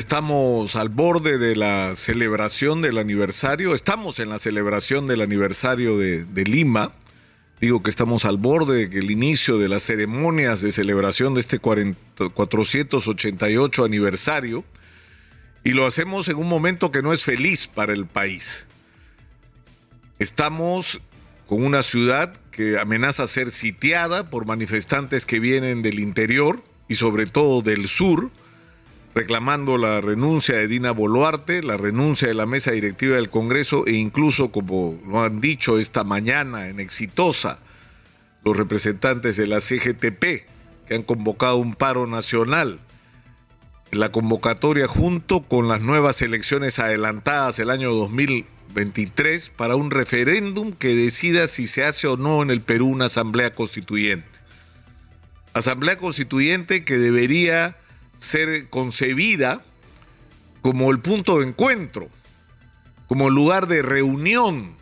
Estamos al borde de la celebración del aniversario, estamos en la celebración del aniversario de, Lima. Digo que estamos al borde del inicio de las ceremonias de celebración de este 40, 488 aniversario y lo hacemos en un momento que no es feliz para el país. Estamos con una ciudad que amenaza ser sitiada por manifestantes que vienen del interior y sobre todo del sur, reclamando la renuncia de Dina Boluarte, la renuncia de la mesa directiva del Congreso e incluso, como lo han dicho esta mañana en Exitosa, los representantes de la CGTP, que han convocado un paro nacional. La convocatoria junto con las nuevas elecciones adelantadas el año 2023 para un referéndum que decida si se hace o no en el Perú una asamblea constituyente. Asamblea constituyente que debería ser concebida como el punto de encuentro, como lugar de reunión,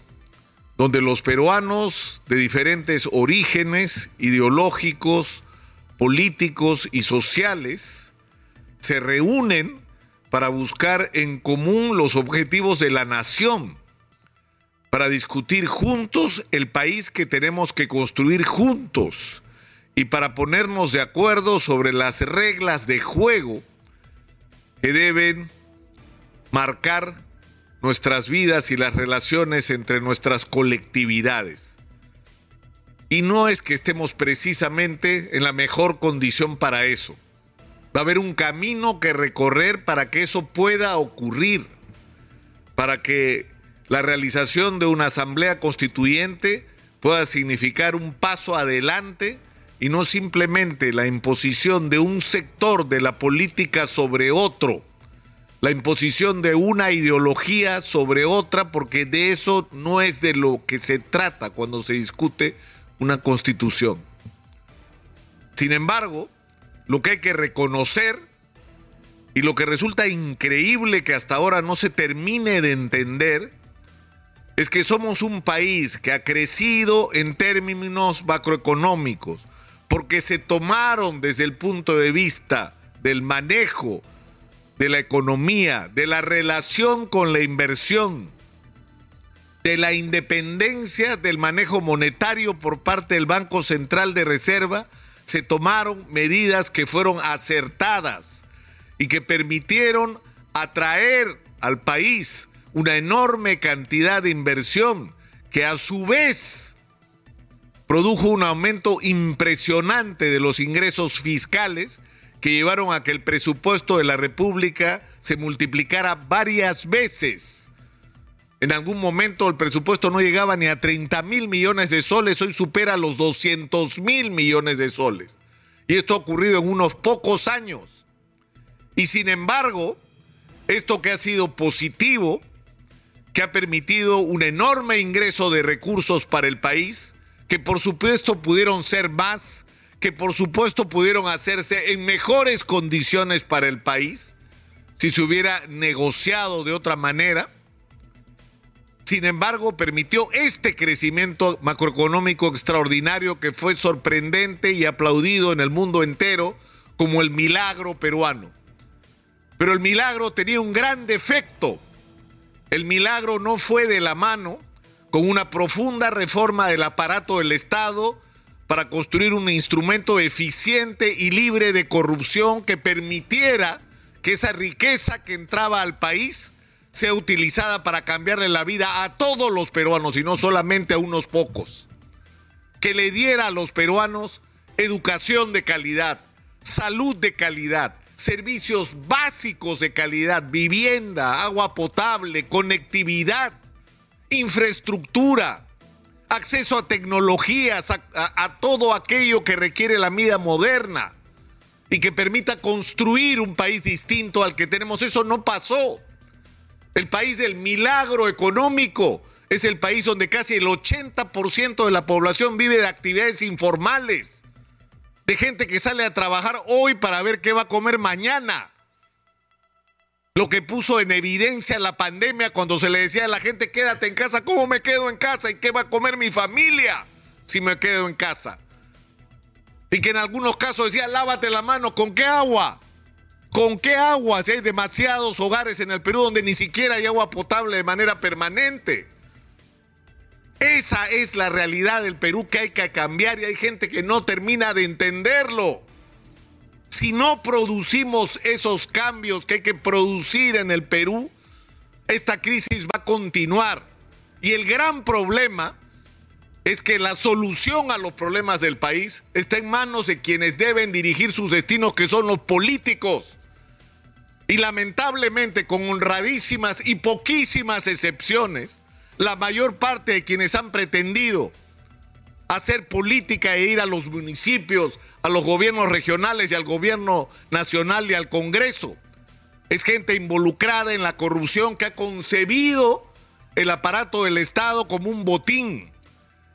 donde los peruanos de diferentes orígenes ideológicos, políticos y sociales se reúnen para buscar en común los objetivos de la nación, para discutir juntos el país que tenemos que construir juntos y para ponernos de acuerdo sobre las reglas de juego que deben marcar nuestras vidas y las relaciones entre nuestras colectividades. Y no es que estemos precisamente en la mejor condición para eso. Va a haber un camino que recorrer para que eso pueda ocurrir, para que la realización de una asamblea constituyente pueda significar un paso adelante y no simplemente la imposición de un sector de la política sobre otro, la imposición de una ideología sobre otra, porque de eso no es de lo que se trata cuando se discute una constitución. Sin embargo, lo que hay que reconocer y lo que resulta increíble que hasta ahora no se termine de entender es que somos un país que ha crecido en términos macroeconómicos, porque se tomaron desde el punto de vista del manejo de la economía, de la relación con la inversión, de la independencia del manejo monetario por parte del Banco Central de Reserva, se tomaron medidas que fueron acertadas y que permitieron atraer al país una enorme cantidad de inversión que a su vez produjo un aumento impresionante de los ingresos fiscales que llevaron a que el presupuesto de la República se multiplicara varias veces. En algún momento el presupuesto no llegaba ni a 30 mil millones de soles, hoy supera los 200 mil millones de soles. Y esto ha ocurrido en unos pocos años. Y sin embargo, esto que ha sido positivo, que ha permitido un enorme ingreso de recursos para el país, que por supuesto pudieron ser más, que por supuesto pudieron hacerse en mejores condiciones para el país, si se hubiera negociado de otra manera. Sin embargo, permitió este crecimiento macroeconómico extraordinario que fue sorprendente y aplaudido en el mundo entero como el milagro peruano. Pero el milagro tenía un gran defecto. El milagro no fue de la mano con una profunda reforma del aparato del Estado para construir un instrumento eficiente y libre de corrupción que permitiera que esa riqueza que entraba al país sea utilizada para cambiarle la vida a todos los peruanos y no solamente a unos pocos. Que le diera a los peruanos educación de calidad, salud de calidad, servicios básicos de calidad, vivienda, agua potable, conectividad infraestructura, acceso a tecnologías, a, todo aquello que requiere la vida moderna y que permita construir un país distinto al que tenemos. Eso no pasó. El país del milagro económico es el país donde casi el 80% de la población vive de actividades informales, de gente que sale a trabajar hoy para ver qué va a comer mañana lo que puso en evidencia la pandemia cuando se le decía a la gente quédate en casa, ¿cómo me quedo en casa? ¿Y qué va a comer mi familia si me quedo en casa? Y que en algunos casos decía lávate la mano, ¿con qué agua? ¿Con qué agua? Si hay demasiados hogares en el Perú donde ni siquiera hay agua potable de manera permanente. Esa es la realidad del Perú que hay que cambiar y hay gente que no termina de entenderlo. Si no producimos esos cambios que hay que producir en el Perú, esta crisis va a continuar. Y el gran problema es que la solución a los problemas del país está en manos de quienes deben dirigir sus destinos, que son los políticos. Y lamentablemente, con honradísimas y poquísimas excepciones, la mayor parte de quienes han pretendido hacer política e ir a los municipios, a los gobiernos regionales y al gobierno nacional y al Congreso, es gente involucrada en la corrupción que ha concebido el aparato del Estado como un botín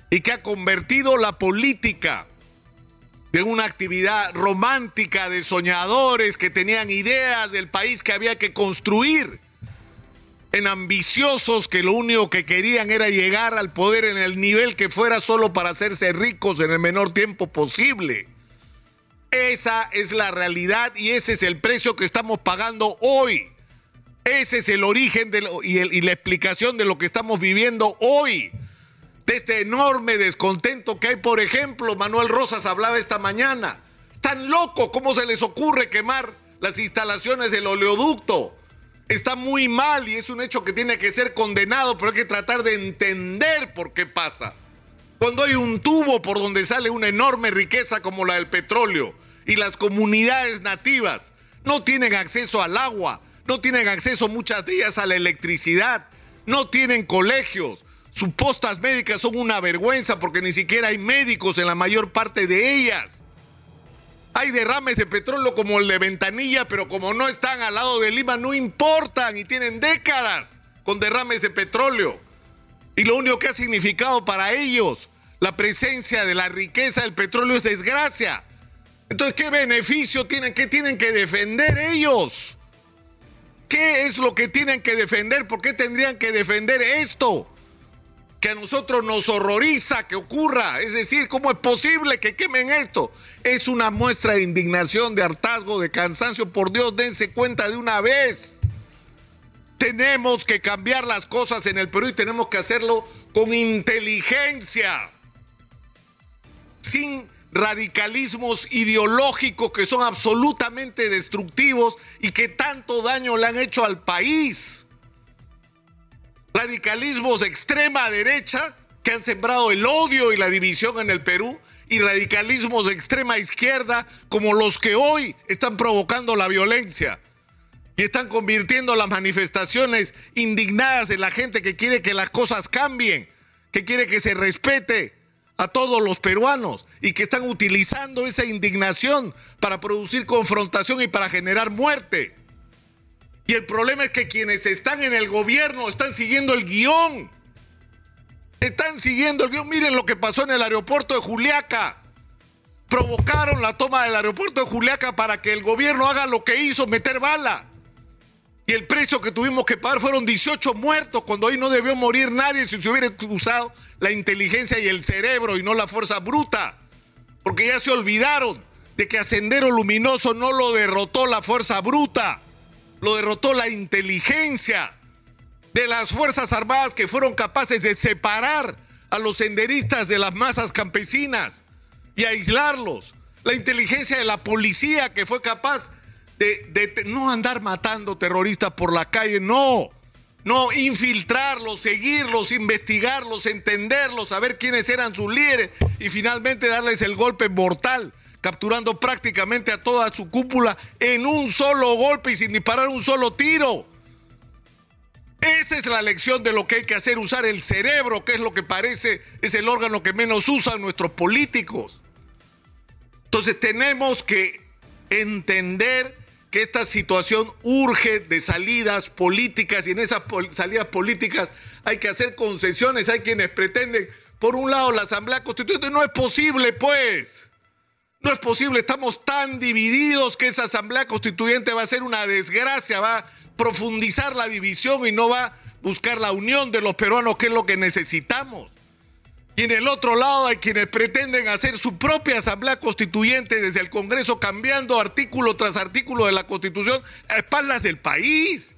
y que ha convertido la política de una actividad romántica de soñadores que tenían ideas del país que había que construir, en ambiciosos que lo único que querían era llegar al poder en el nivel que fuera solo para hacerse ricos en el menor tiempo posible. Esa es la realidad y ese es el precio que estamos pagando hoy. Ese es el origen y, y la explicación de lo que estamos viviendo hoy de este enorme descontento que hay. Por ejemplo, Manuel Rosas hablaba esta mañana. Tan loco, ¿cómo se les ocurre quemar las instalaciones del oleoducto? Está muy mal y es un hecho que tiene que ser condenado, pero hay que tratar de entender por qué pasa. Cuando hay un tubo por donde sale una enorme riqueza como la del petróleo y las comunidades nativas no tienen acceso al agua, no tienen acceso muchas de a la electricidad, no tienen colegios, sus postas médicas son una vergüenza porque ni siquiera hay médicos en la mayor parte de ellas. Hay derrames de petróleo como el de Ventanilla, pero como no están al lado de Lima, no importan y tienen décadas con derrames de petróleo. Y lo único que ha significado para ellos la presencia de la riqueza del petróleo es desgracia. Entonces, ¿qué beneficio tienen? ¿Qué tienen que defender ellos? ¿Qué es lo que tienen que defender? ¿Por qué tendrían que defender esto? Que a nosotros nos horroriza que ocurra. Es decir, ¿cómo es posible que quemen esto? Es una muestra de indignación, de hartazgo, de cansancio. Por Dios, dense cuenta de una vez. Tenemos que cambiar las cosas en el Perú y tenemos que hacerlo con inteligencia, sin radicalismos ideológicos que son absolutamente destructivos y que tanto daño le han hecho al país radicalismos de extrema derecha que han sembrado el odio y la división en el Perú y radicalismos de extrema izquierda como los que hoy están provocando la violencia y están convirtiendo las manifestaciones indignadas de la gente que quiere que las cosas cambien, que quiere que se respete a todos los peruanos y que están utilizando esa indignación para producir confrontación y para generar muerte. Y el problema es que quienes están en el gobierno están siguiendo el guion. Están siguiendo el guion. Miren lo que pasó en el aeropuerto de Juliaca. Provocaron la toma del aeropuerto de Juliaca para que el gobierno haga lo que hizo, meter bala. Y el precio que tuvimos que pagar fueron 18 muertos, cuando hoy no debió morir nadie si se hubiera usado la inteligencia y el cerebro y no la fuerza bruta. Porque ya se olvidaron de que a Sendero Luminoso no lo derrotó la fuerza bruta lo derrotó la inteligencia de las Fuerzas Armadas que fueron capaces de separar a los senderistas de las masas campesinas y aislarlos. La inteligencia de la policía que fue capaz de, no andar matando terroristas por la calle, no. No, infiltrarlos, seguirlos, investigarlos, entenderlos, saber quiénes eran sus líderes y finalmente darles el golpe mortal capturando prácticamente a toda su cúpula en un solo golpe y sin disparar un solo tiro. Esa es la lección de lo que hay que hacer, usar el cerebro, que es lo que parece es el órgano que menos usan nuestros políticos. Entonces tenemos que entender que esta situación urge de salidas políticas y en esas salidas políticas hay que hacer concesiones. Hay quienes pretenden, por un lado, la Asamblea Constituyente. No es posible, pues. No es posible, estamos tan divididos que esa asamblea constituyente va a ser una desgracia, va a profundizar la división y no va a buscar la unión de los peruanos, que es lo que necesitamos. Y en el otro lado hay quienes pretenden hacer su propia asamblea constituyente desde el Congreso, cambiando artículo tras artículo de la Constitución a espaldas del país.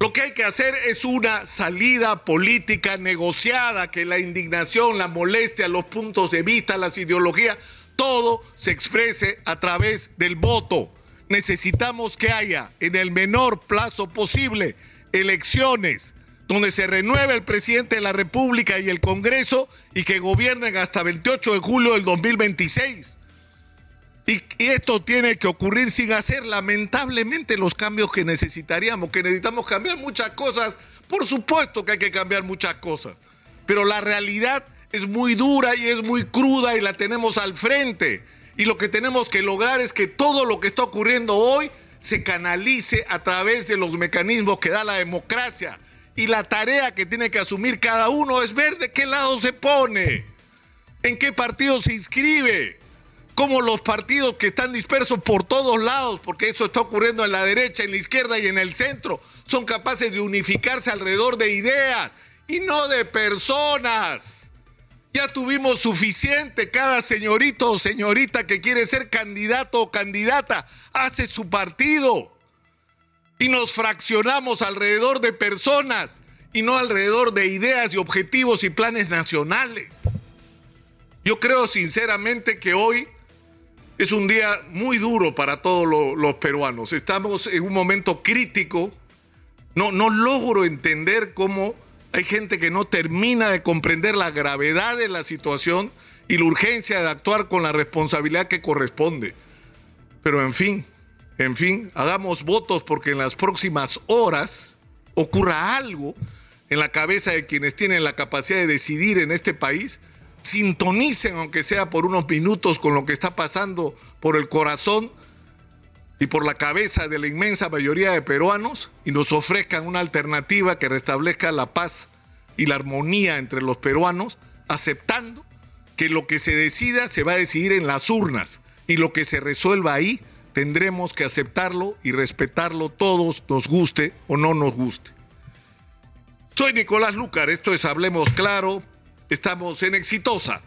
Lo que hay que hacer es una salida política negociada, que la indignación, la molestia, los puntos de vista, las ideologías, todo se exprese a través del voto. Necesitamos que haya en el menor plazo posible elecciones donde se renueve el presidente de la República y el Congreso y que gobiernen hasta 28 de julio del 2026. Y, esto tiene que ocurrir sin hacer lamentablemente los cambios que necesitaríamos, que necesitamos cambiar muchas cosas. Por supuesto que hay que cambiar muchas cosas, pero la realidad es muy dura y es muy cruda y la tenemos al frente. Y lo que tenemos que lograr es que todo lo que está ocurriendo hoy se canalice a través de los mecanismos que da la democracia. Y la tarea que tiene que asumir cada uno es ver de qué lado se pone, en qué partido se inscribe como los partidos que están dispersos por todos lados, porque eso está ocurriendo en la derecha, en la izquierda y en el centro, son capaces de unificarse alrededor de ideas y no de personas. Ya tuvimos suficiente, cada señorito o señorita que quiere ser candidato o candidata hace su partido y nos fraccionamos alrededor de personas y no alrededor de ideas y objetivos y planes nacionales. Yo creo sinceramente que hoy es un día muy duro para todos los, peruanos. Estamos en un momento crítico. No, no logro entender cómo hay gente que no termina de comprender la gravedad de la situación y la urgencia de actuar con la responsabilidad que corresponde. Pero en fin, en fin, hagamos votos porque en las próximas horas ocurra algo en la cabeza de quienes tienen la capacidad de decidir en este país sintonicen, aunque sea por unos minutos, con lo que está pasando por el corazón y por la cabeza de la inmensa mayoría de peruanos y nos ofrezcan una alternativa que restablezca la paz y la armonía entre los peruanos, aceptando que lo que se decida se va a decidir en las urnas y lo que se resuelva ahí tendremos que aceptarlo y respetarlo todos, nos guste o no nos guste. Soy Nicolás Lucar, esto es Hablemos Claro, Estamos en Exitosa